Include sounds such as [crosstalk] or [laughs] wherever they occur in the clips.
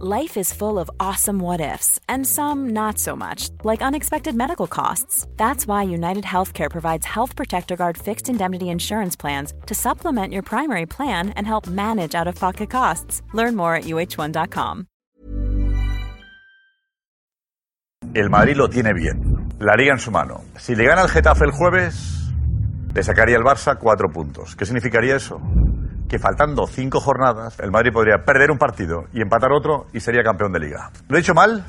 Life is full of awesome what ifs, and some not so much, like unexpected medical costs. That's why United Healthcare provides Health Protector Guard fixed indemnity insurance plans to supplement your primary plan and help manage out of pocket costs. Learn more at uh1.com. El Madrid lo tiene bien. La liga en su mano. Si le gana el Getafe el jueves, le sacaría el Barça cuatro puntos. ¿Qué significaría eso? Que faltando cinco jornadas, el Madrid podría perder un partido y empatar otro y sería campeón de liga. ¿Lo he dicho mal?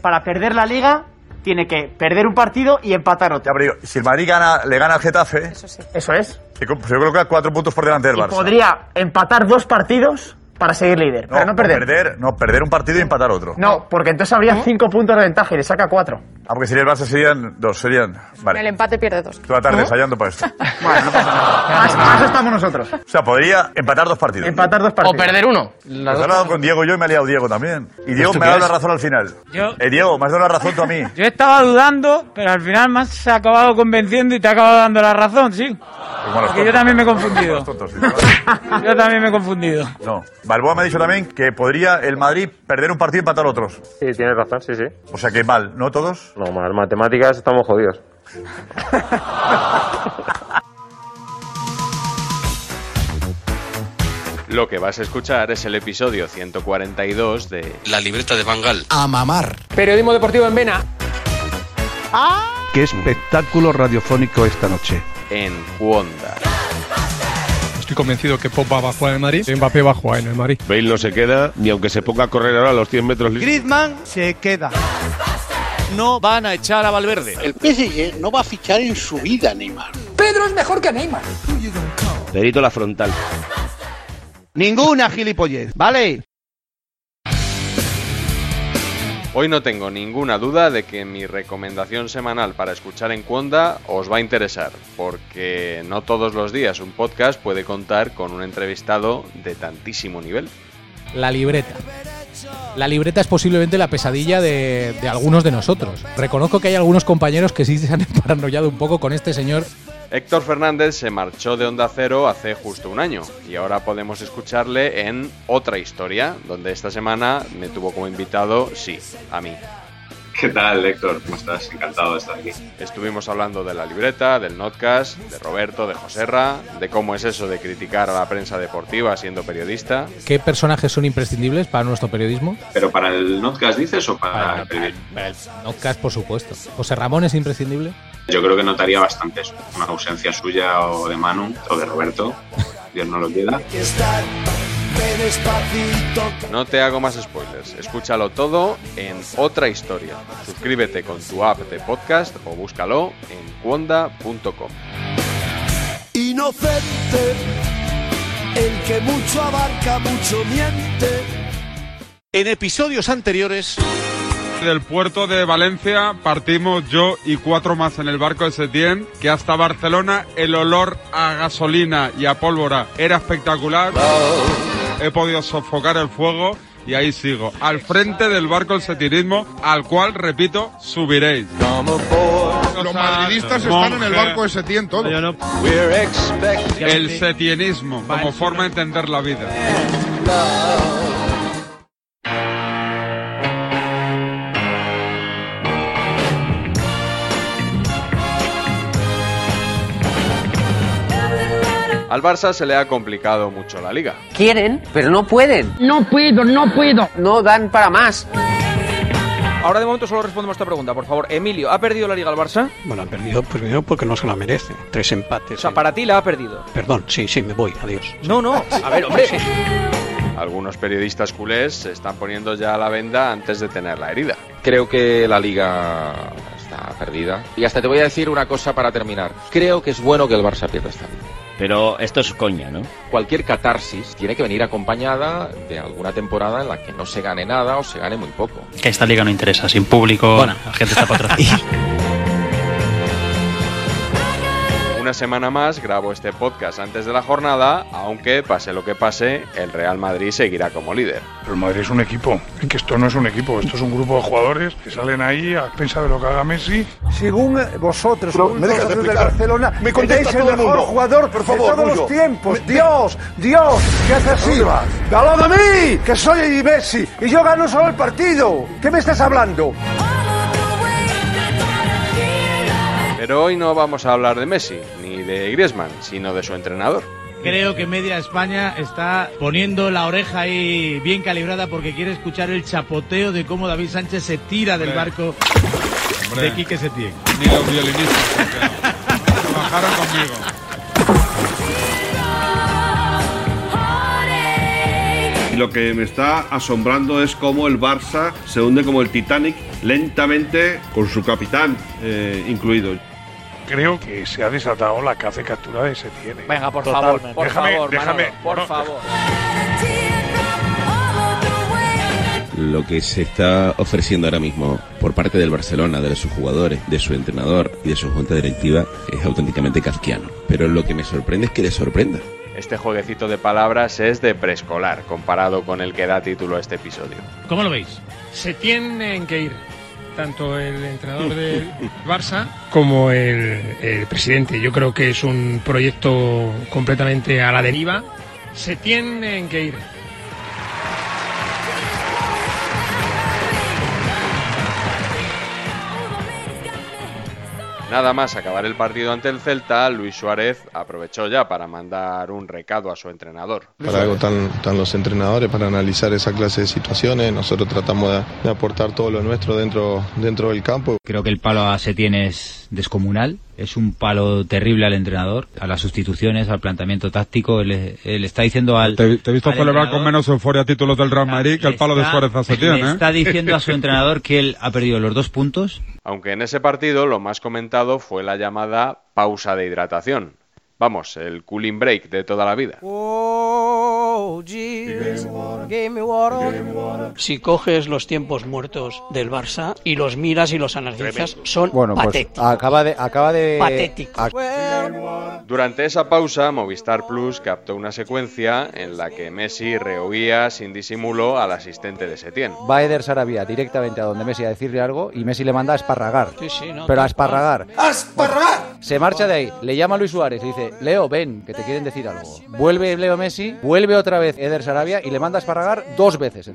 Para perder la liga tiene que perder un partido y empatar Ya, otro. pero digo, si el Madrid gana, le gana al Getafe, Eso es. se, co- se coloca cuatro puntos por delante del Y Barça. podría empatar dos partidos para seguir líder, pero no perder. No, perder un partido y empatar otro. No, porque entonces habría cinco puntos de ventaja y le saca cuatro. Ah, porque sería el Barça serían dos, serían... El Vale, empate pierde dos. toda tarde ensayando para esto. [laughs] Bueno, no pasa nada. [laughs] Más, más estamos nosotros. O sea, podría empatar dos partidos. Empatar dos O partidos. perder uno. Pues he hablado con Diego yo y me ha liado Diego también. Y Diego ¿Tú me ha dado la razón al final. Yo- Eh, Diego, me has dado la razón tú a mí. Yo estaba dudando, pero al final me has acabado convenciendo y te ha acabado dando la razón, sí. Los Porque yo también me he confundido. tontos, sí. Yo también me he confundido. No. Balboa me ha dicho también que podría el Madrid perder un partido y empatar otros. Sí, tienes razón, sí, sí. O sea que mal, ¿no todos? No, más matemáticas estamos jodidos. [laughs] Lo que vas a escuchar es el episodio 142 de La libreta de Bangal. A mamar. Periodismo deportivo en Vena. Qué espectáculo radiofónico esta noche. En Cuonda. Estoy convencido que Pop va a jugar en el Madrid. Mbappé va a jugar en el Madrid. Bale no se queda ni aunque se ponga a correr ahora a los 100 metros. Griezmann se queda. No van a echar a Valverde. El PSG no va a fichar en su vida, Neymar. Pedro es mejor que Neymar. Perito la frontal. Ninguna gilipollez, ¿vale? Hoy no tengo ninguna duda de que mi recomendación semanal para escuchar en Cuonda os va a interesar, porque no todos los días un podcast puede contar con un entrevistado de tantísimo nivel. La libreta. La libreta es posiblemente la pesadilla de, algunos de nosotros. Reconozco que hay algunos compañeros que sí se han [laughs] paranoiado un poco con este señor. Héctor Fernández se marchó de Onda Cero hace justo un año y ahora podemos escucharle en Otra Historia, donde esta semana me tuvo como invitado, sí, a mí. ¿Qué tal, Héctor? ¿Cómo estás? Encantado de estar aquí. Estuvimos hablando de la libreta, del notcast, de Roberto, de Joserra, de cómo es eso de criticar a la prensa deportiva siendo periodista. ¿Qué personajes son imprescindibles para nuestro periodismo? ¿Pero para el Notcast dices o para, Para, el periodismo? para el Notcast, por supuesto. José Ramón es imprescindible. Yo creo que notaría bastante eso. Una ausencia suya o de Manu o de Roberto. Dios no lo quiera. No te hago más spoilers, escúchalo todo en Otra Historia. Suscríbete con tu app de podcast o búscalo en cuonda.com. Inocente, el que mucho abarca, mucho miente. En episodios anteriores. Del puerto de Valencia partimos yo y cuatro más en el barco de Setién, que hasta Barcelona el olor a gasolina y a pólvora era espectacular. He podido sofocar el fuego y ahí sigo, al frente del barco del setienismo, al cual, repito, subiréis. Los madridistas están en el barco de Setién todos. El setienismo, como forma de entender la vida. Al Barça se le ha complicado mucho la liga. Quieren, pero no pueden. No puedo, no puedo. No dan para más. Ahora de momento solo respondemos esta pregunta, por favor. Emilio, ¿ha perdido la liga el Barça? Bueno, ha perdido pues, primero porque no se la merece. Tres empates. O sea, para ti la ha perdido. Perdón, sí, sí, me voy, adiós. No, no. A ver, hombre. Algunos periodistas culés se están poniendo ya la venda antes de tener la herida. Creo que la liga está perdida. Y hasta te voy a decir una cosa para terminar. Creo que es bueno que el Barça pierda esta liga. Pero esto es coña, ¿no? Cualquier catarsis tiene que venir acompañada de alguna temporada en la que no se gane nada o se gane muy poco. Que esta liga no interesa, sin público, Bueno. la gente está patrocinando. [laughs] Una semana más grabo este podcast antes de la jornada, aunque pase lo que pase, el Real Madrid seguirá como líder. Pero el Madrid es un equipo. Es que esto no es un equipo, esto es un grupo de jugadores que salen ahí a pensar de lo que haga Messi. Según vosotros, Pero según me dejas vosotros del. Barcelona, Me contesta el todo el mejor mundo. jugador Por favor, de todos los tiempos. Me- Dios, Dios, ¿qué haces así? ¡Habla de mí! Que soy Messi y yo gano solo el partido. ¿Qué me estás hablando? Pero hoy no vamos a hablar de Messi ni de Griezmann, sino de su entrenador. Creo que media España está poniendo la oreja ahí bien calibrada porque quiere escuchar el chapoteo de cómo David Sánchez se tira del Hombre. barco Hombre. de Quique Setién. Ni los violinistas. porque [laughs] Trabajaron conmigo. Lo que me está asombrando es cómo el Barça se hunde como el Titanic lentamente con su capitán eh, incluido. Creo que se ha desatado la caza y captura de Setién. Venga, por Totalmente. favor, por déjame, favor, déjame. Manolo, por no, favor. Lo que se está ofreciendo ahora mismo por parte del Barcelona, de sus jugadores, de su entrenador y de su junta directiva es auténticamente kafkiano. Pero lo que me sorprende es que les sorprenda. Este jueguecito de palabras es de preescolar comparado con el que da título a este episodio. ¿Cómo lo veis? Se tienen que ir tanto el entrenador del [laughs] Barça como el, el presidente. Yo creo que es un proyecto completamente a la deriva. Se tienen que ir. Nada más acabar el partido ante el Celta, Luis Suárez aprovechó ya para mandar un recado a su entrenador. Para algo están, están los entrenadores, para analizar esa clase de situaciones. Nosotros tratamos de, de aportar todo lo nuestro dentro, dentro del campo. Creo que el palo a Setién es descomunal. Es un palo terrible al entrenador, a las sustituciones, al planteamiento táctico. Él, él está diciendo al. Te, te he visto celebrar con menos euforia títulos del Real Madrid que el palo de está- Suárez a Setién, le ¿eh? está diciendo a su entrenador que él ha perdido los dos puntos. Aunque en ese partido lo más comentado fue la llamada pausa de hidratación. Vamos, el cooling break de toda la vida. Si coges los tiempos muertos del Barça y los miras y los analizas, son Bueno, pues patéticos. acaba de, acaba de. Patéticos. Durante esa pausa, Movistar Plus captó una secuencia en la que Messi rehuía sin disimulo al asistente de Setién. Va Eder Sarabia directamente a donde Messi a decirle algo y Messi le manda a esparragar. Sí, sí, no, Pero a tal esparragar. Se marcha de ahí, le llama a Luis Suárez y dice, Leo, ven, que te quieren decir algo. Vuelve Leo Messi, vuelve otra vez Eder Sarabia y le manda a esparragar dos veces.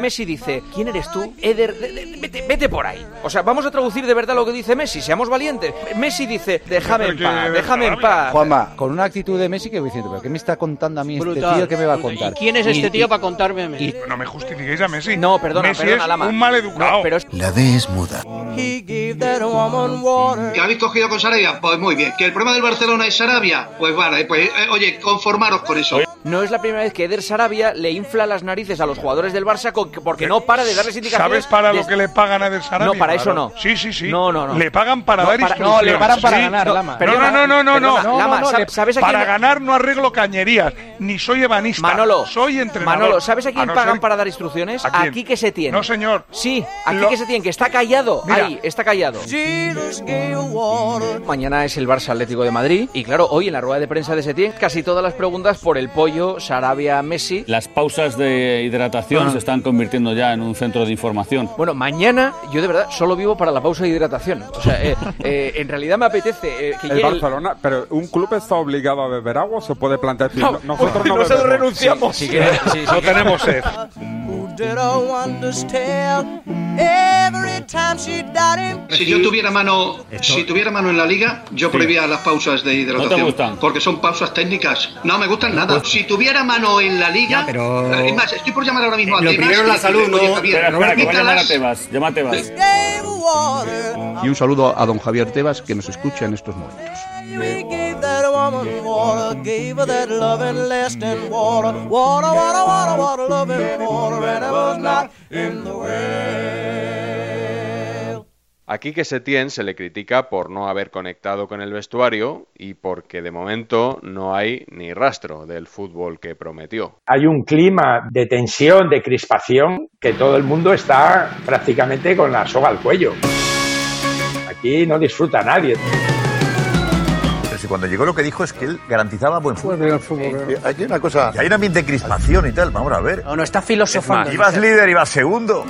Messi dice, ¿quién eres tú? Eder, de- de- vete, vete por ahí. O sea, vamos a traducir de verdad lo que dice Messi, seamos valientes. Messi dice, déjame en paz, déjame en paz. Juanma, con una actitud de Messi que voy diciendo, ¿pero qué me está contando a mí este tío que me va a contar? ¿Y quién es Y- este tío y- para contarme a mí? No me justifiquéis a Messi. No, perdona, Messi perdona, es Lama. un mal educado. No, pero es- La D es muda. ¿Que habéis cogido con Sarabia? Pues muy bien. ¿Que el problema del Barcelona es Sarabia? Pues vale, pues eh, oye, conformaros con eso. No es la primera vez que Eder Sarabia le infla las narices a los jugadores del Barça con- porque no para de darles indicaciones. ¿Sabes para lo que le pagan a Del Sarabia? No, para eso no. Sí, sí, sí. No, no, no. Le pagan para No, dar para- instrucciones. no, le pagan para Sí. ganar, no, Lama. No, Perdona, no, no, no, no. perdona, no. Lama, no, ¿sab- le- sabes a Para quién- ganar no arreglo cañerías, ni soy ebanista. Manolo, soy entrenador. Manolo, ¿sabes a quién no pagan ser- para dar instrucciones? ¿A quién? Aquí que se tiene. No, señor. Sí, aquí Lo- que se tiene, que está callado. Mira. Ahí, está callado. Mañana es el Barça Atlético de Madrid. Y claro, hoy en la rueda de prensa de Setién, casi todas las preguntas por el pollo, Sarabia, Messi. Las pausas de hidratación Ah. se están convirtiendo ya en un centro de información. Bueno, mañana yo de verdad solo vivo para la pausa de hidratación. O sea, eh, eh, en realidad me apetece eh, que El llegue el- Barcelona, pero ¿un club está obligado a beber agua se puede plantear? decir, No, nosotros no nosotros bebemos"? renunciamos. Sí, sí, sí, No sí. tenemos sed. Si yo tuviera mano, si tuviera mano en la liga, yo prohibía las pausas de hidratación. ¿No te gustan? Porque son pausas técnicas. No me gustan nada. Si tuviera mano en la liga, pero- es más, estoy por llamar ahora mismo a Lo Tebas primero la salud, ¿no? "Oye, Javier, Espera, espera, que voy a llamar a quítalas". Tebas. Llama a Tebas. Y un saludo a don Javier Tebas que nos escucha en estos momentos. A Quique Setién se le critica por no haber conectado con el vestuario y porque de momento no hay ni rastro del fútbol que prometió. Hay un clima de tensión, de crispación, que todo el mundo está prácticamente con la soga al cuello. Aquí no disfruta nadie. Cuando llegó lo que dijo es que él garantizaba buen fútbol. Eh, Aquí hay una cosa. Y hay un ambiente de crispación y tal. Vamos a ver. No, no, está filosofando. Ibas líder, ibas segundo.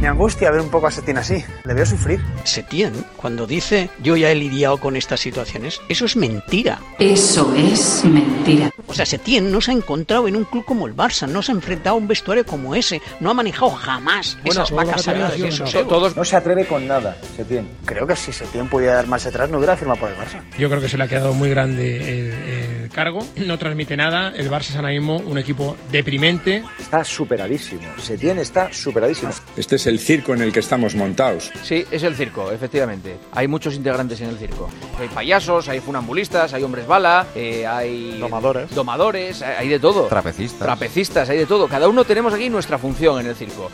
Me angustia ver un poco a Setién así. Le veo sufrir. Setién, cuando dice yo ya he lidiado con estas situaciones, eso es mentira. Eso es mentira. O sea, Setién no se ha encontrado en un club como el Barça, no se ha enfrentado a un vestuario como ese, no ha manejado jamás esas vacas sagradas y esos egos. Todos no se atreve con nada, Setién. Creo que si Setién pudiera dar más atrás no hubiera firmado por el Barça. Yo creo que se le ha quedado muy grande el, el cargo. No transmite nada. El Barça es ahora mismo un equipo deprimente. Está superadísimo. Setién está superadísimo. Este es el circo en el que estamos montados. Sí, es el circo, efectivamente. Hay muchos integrantes en el circo. Hay payasos, hay funambulistas, hay hombres bala, eh, hay... Domadores. Domadores, hay hay de todo. Trapecistas. Trapecistas, hay de todo. Cada uno tenemos aquí nuestra función en el circo.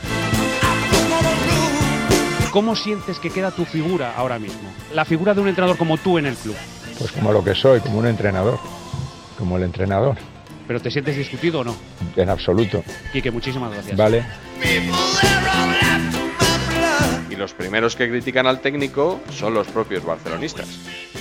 ¿Cómo sientes que queda tu figura ahora mismo? La figura de un entrenador como tú en el club. Pues como lo que soy, como un entrenador. Como el entrenador. ¿Pero te sientes discutido o no? En absoluto. Quique, muchísimas gracias. Vale. Y los primeros que critican al técnico son los propios barcelonistas.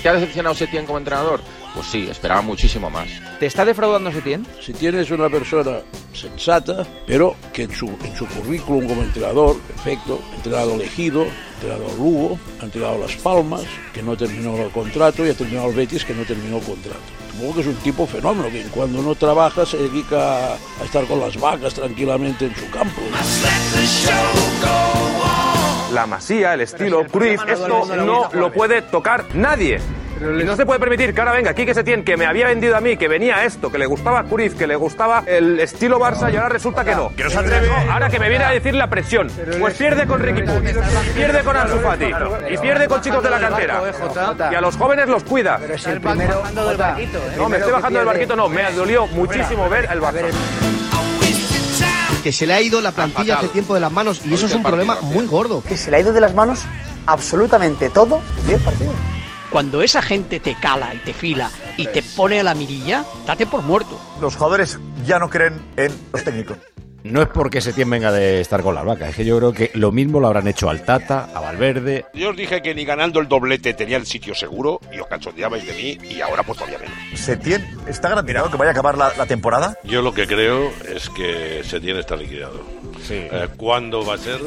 ¿Te ha decepcionado Setién como entrenador? Pues sí, esperaba muchísimo más. ¿Te está defraudando Setién? Si tienes una persona sensata, pero que en su, en su currículum como entrenador, perfecto, entrenador elegido, entrenador Lugo, ha entrenado Las Palmas, que no terminó el contrato, y ha terminado el Betis, que no terminó el contrato. Supongo que es un tipo fenómeno, que cuando no trabaja se dedica a estar con las vacas tranquilamente en su campo. La masía, el estilo Cruyff, esto no lo puede tocar nadie. Y no se puede permitir que ahora venga Quique Setién, que me había vendido a mí, que venía esto, que le gustaba Cruyff, que le gustaba el estilo Barça y ahora resulta que no. Que no se atreve. No, ahora que me viene a decir la presión. Pues pierde con Ricky Puig, pierde con Ansu Fati y pierde con chicos de la cantera. Y a los jóvenes los cuida. Pero si el primero... No, me estoy bajando del barquito, no, me dolió muchísimo ver el Barça. Que se le ha ido la plantilla hace tiempo de las manos y eso es un problema muy gordo. Que se le ha ido de las manos absolutamente todo 10 partidos. Cuando esa gente te cala y te fila y te pone a la mirilla, date por muerto. Los jugadores ya no creen en los técnicos. No es porque Setién venga de estar con las vacas, es que yo creo que lo mismo lo habrán hecho al Tata, a Valverde. Yo os dije que ni ganando el doblete tenía el sitio seguro y os cachondeabais de mí y ahora pues todavía menos. ¿Setién está garantizado que vaya a acabar la, la temporada? Yo lo que creo es que Setién está liquidado. Eh, ¿Cuándo va a ser?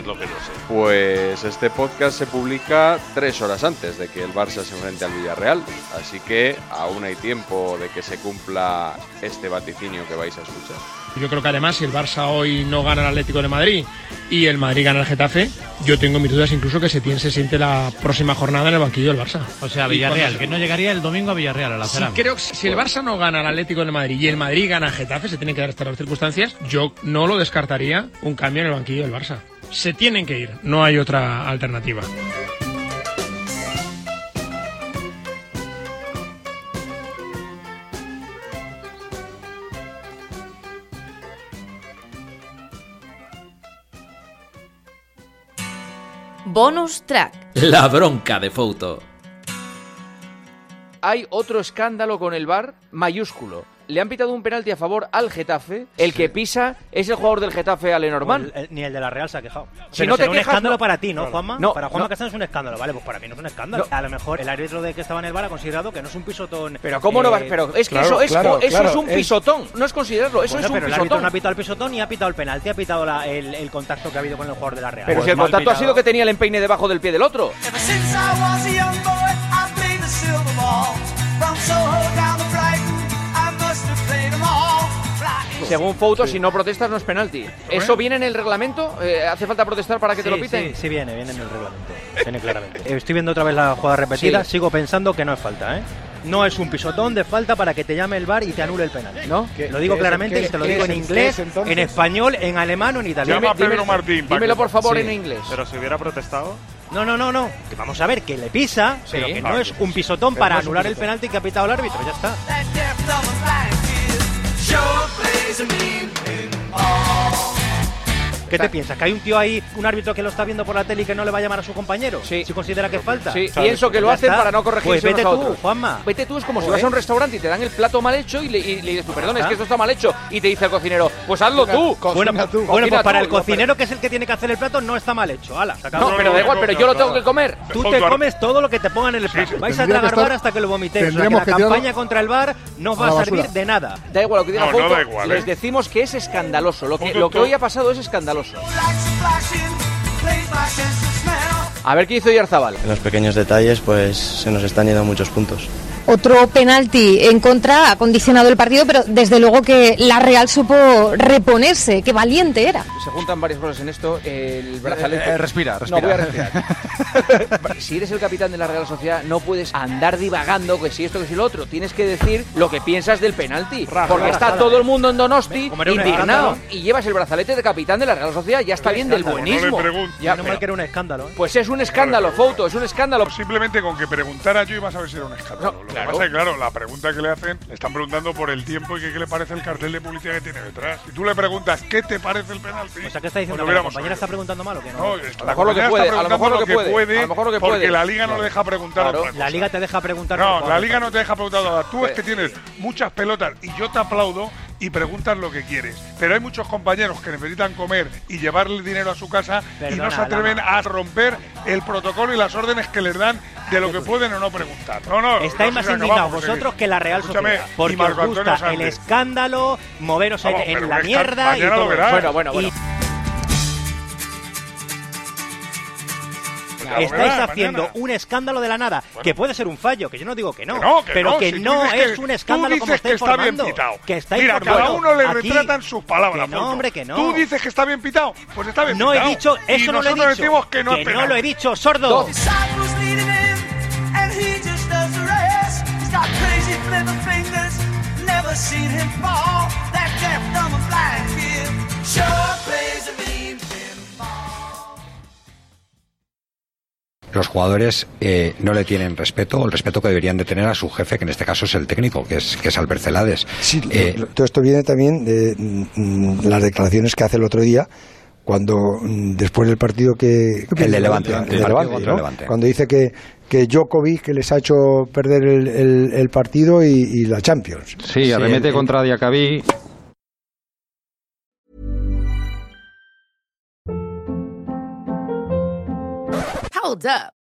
Es lo que no sé. Pues este podcast se publica tres horas antes de que el Barça se enfrente al Villarreal, así que aún hay tiempo de que se cumpla este vaticinio que vais a escuchar. Yo creo que además si el Barça hoy no gana el Atlético de Madrid y el Madrid gana el Getafe, yo tengo mis dudas incluso que Setién se siente la próxima jornada en el banquillo del Barça. O sea, Villarreal, que no llegaría el domingo a Villarreal a la Sí, creo que si el Barça no gana el Atlético de Madrid y el Madrid gana el Getafe, se tienen que dar estas las circunstancias, yo no lo descartaría un cambio en el banquillo del Barça. Se tienen que ir, no hay otra alternativa. Bonus track. La bronca de Fouto. Hay otro escándalo con el VAR mayúsculo. Le han pitado un penalti a favor al Getafe. El que pisa es el jugador del Getafe, Ale Norman. El- el- ni el de la Real se ha quejado. Si Pero no te será un quejas, escándalo no. para ti, ¿no. Juanma? No, para Juanma no. Castaño es un escándalo. Vale, pues para mí no es un escándalo. A lo mejor el árbitro de que estaba en el bar ha considerado que no es un pisotón. Pero ¿cómo no va? eh, Pero es que claro, eso, es, claro, eso claro, es un pisotón. No es considerarlo, eso Bueno, es un pero el árbitro pisotón. no ha pitado el pisotón y ha pitado el penalti, ha pitado la- el, el contacto que ha habido con el jugador de la Real. Pero Pues si el contacto ha sido que tenía el empeine debajo del pie del otro. Since Según Fouto, si no protestas no es penalti. ¿Eso viene en el reglamento? Eh, ¿Hace falta protestar para que te lo piten? Sí, sí viene, viene en el reglamento. Viene claramente. Eh, [laughs] Estoy viendo otra vez la jugada repetida, Sí. sigo pensando que no es falta, ¿eh? No es un pisotón de falta para que te llame el bar y te anule el penal. ¿No? Lo digo ¿Qué- claramente qué- y te lo digo es en inglés, es en español, en alemán o en italiano. Llama a Pedro Martín. dímelo, por favor, Sí. en inglés. Pero si hubiera protestado. No, no, no, no. Que vamos a ver que le pisa, pero que no es un pisotón Pero para anular el penalti que ha pitado el árbitro. Ya está. Sure plays a mean thing. ¿Qué te piensas? ¿Que hay un tío ahí, un árbitro que lo está viendo por la tele y que no le va a llamar a su compañero? Sí. Si considera que falta. Sí, ¿Sabes? pienso que Pues lo hacen para no corregirse Pues vete unos a tú, otros. Juanma. Vete tú, es como si Joder. vas a un restaurante y te dan el plato mal hecho y le, y le dices tú, perdón, es que esto está mal hecho. Y te dice el cocinero, pues hazlo tú. Bueno, pues, bueno, Cocina pues para tú. el cocinero que es el que tiene que hacer el plato no está mal hecho. Ala, se acabó. No, pero da igual, pero yo lo tengo que comer. Tú te comes todo lo que te pongan en el plato. Vais a Tendría que tragar estar- bar hasta que lo vomitéis. O sea, que tendríamos la que tirarlo campaña contra el bar no os va a la a servir basura. de nada. Da igual lo que diga No, no Fouto, da igual, les ¿eh? decimos que es escandaloso. Lo que, Fouto, lo que tú- hoy ha pasado es A ver qué hizo Yarzabal. En los pequeños detalles, pues se nos están yendo muchos puntos. Otro penalti en contra ha condicionado el partido, pero desde luego que la Real supo reponerse, qué valiente era. Se juntan varias cosas en esto. El brazalete. eh, respira, No respira. voy a respirar. [laughs] si eres el capitán de la Real Sociedad, no puedes andar divagando que si esto, que si lo otro. Tienes que decir lo que piensas del penalti. porque está todo el mundo en Donosti indignado. Y llevas el brazalete de capitán de la Real Sociedad. Ya está bien del buenismo. No pregunto. Ya, Menos mal que era un escándalo. ¿eh? Pues es un escándalo, Fouto, es un escándalo. Simplemente con que preguntara yo ibas a ver si era un escándalo. Lo claro. que pasa es que, claro, la pregunta que le hacen, le están preguntando por el tiempo y que qué le parece el cartel de publicidad que tiene detrás. Si tú le preguntas qué te parece el penalti, O sea, ¿qué está diciendo? pues lo ¿Que la compañera está preguntando mal o que no? No, A está- lo la mejor lo que compañera puede, está a lo mejor lo que puede, a lo mejor lo que porque la liga no le deja preguntar Claro, otra cosa. La liga te deja preguntar. No, la liga no te deja preguntar nada. Tú es que tienes muchas pelotas y yo te aplaudo y preguntas lo que quieres. Pero hay muchos compañeros que necesitan comer y llevarle dinero a su casa y no se atreven Lama. a romper el protocolo y las órdenes que les dan de lo que pueden o no preguntar. No, no. Estáis no más indignados vosotros que la Real Escúchame, Sociedad. Porque os gusta el escándalo, moveros en- Vamos, en pero la mierda y todo. Bueno, bueno, Y bueno. Estáis haciendo mañana. un escándalo de la nada, que puede ser un fallo, que yo no digo que no, Que no, que pero no, que si no es que- un tú escándalo como dices estáis que está bien formando. pitado. Que estáis Mira, formando. cada uno le Aquí- retratan sus palabras. Que no, hombre, que no. Tú dices que está bien pitado, pues está bien No he pitado. dicho, y eso no lo he dicho. decimos que no es no penal. lo he dicho, sordo. Jugadores eh, no le tienen respeto, o el respeto que deberían de tener a su jefe, que en este caso es el técnico, que es, que es Albert Celades. Eh, Lo- Todo esto viene también de mm, las declaraciones que hace el otro día cuando mm, después del partido que El de Levante, el el de partido Levante, cuando dice que que Djokovic que les ha hecho perder el, el- el partido y, y la Champions Sí, arremete el- contra Diacabí. Hold up.